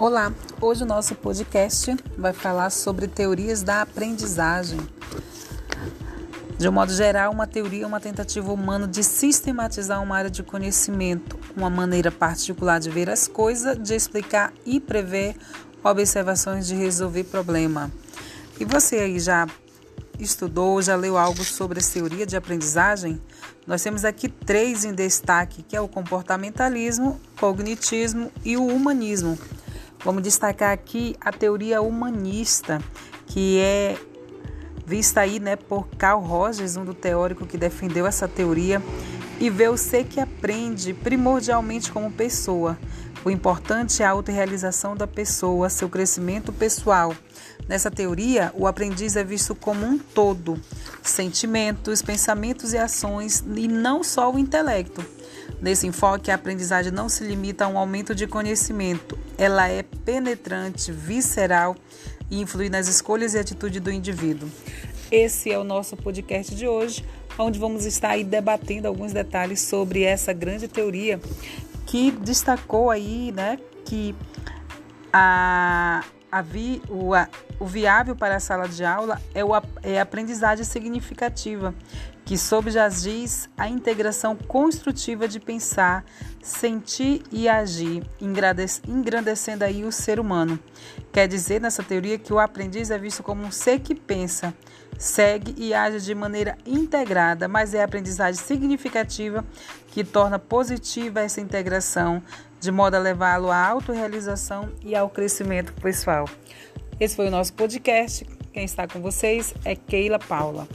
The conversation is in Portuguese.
Olá, hoje o nosso podcast vai falar sobre teorias da aprendizagem. De um modo geral, uma teoria é uma tentativa humana de sistematizar uma área de conhecimento, uma maneira particular de ver as coisas, de explicar e prever observações de resolver problema. E você aí já estudou, já leu algo sobre a teoria de aprendizagem? Nós temos aqui três em destaque, que é o comportamentalismo, cognitismo e o humanismo. Vamos destacar aqui a teoria humanista, que é vista aí né, por Carl Rogers, um do teórico que defendeu essa teoria, e vê o ser que aprende primordialmente como pessoa. O importante é a autorrealização da pessoa, seu crescimento pessoal. Nessa teoria, o aprendiz é visto como um todo, sentimentos, pensamentos e ações, e não só o intelecto. Nesse enfoque, a aprendizagem não se limita a um aumento de conhecimento, ela é penetrante, visceral e influi nas escolhas e atitudes do indivíduo. Esse é o nosso podcast de hoje, onde vamos estar aí debatendo alguns detalhes sobre essa grande teoria que destacou aí, né, que a, a vi, o, a, o viável para a sala de aula é, o, é a aprendizagem significativa, que sob diz a integração construtiva de pensar, sentir e agir, engrandecendo aí o ser humano. Quer dizer, nessa teoria, que o aprendiz é visto como um ser que pensa, segue e age de maneira integrada, mas é a aprendizagem significativa que torna positiva essa integração, de modo a levá-lo à autorrealização e ao crescimento pessoal. Esse foi o nosso podcast. Quem está com vocês é Keila Paula.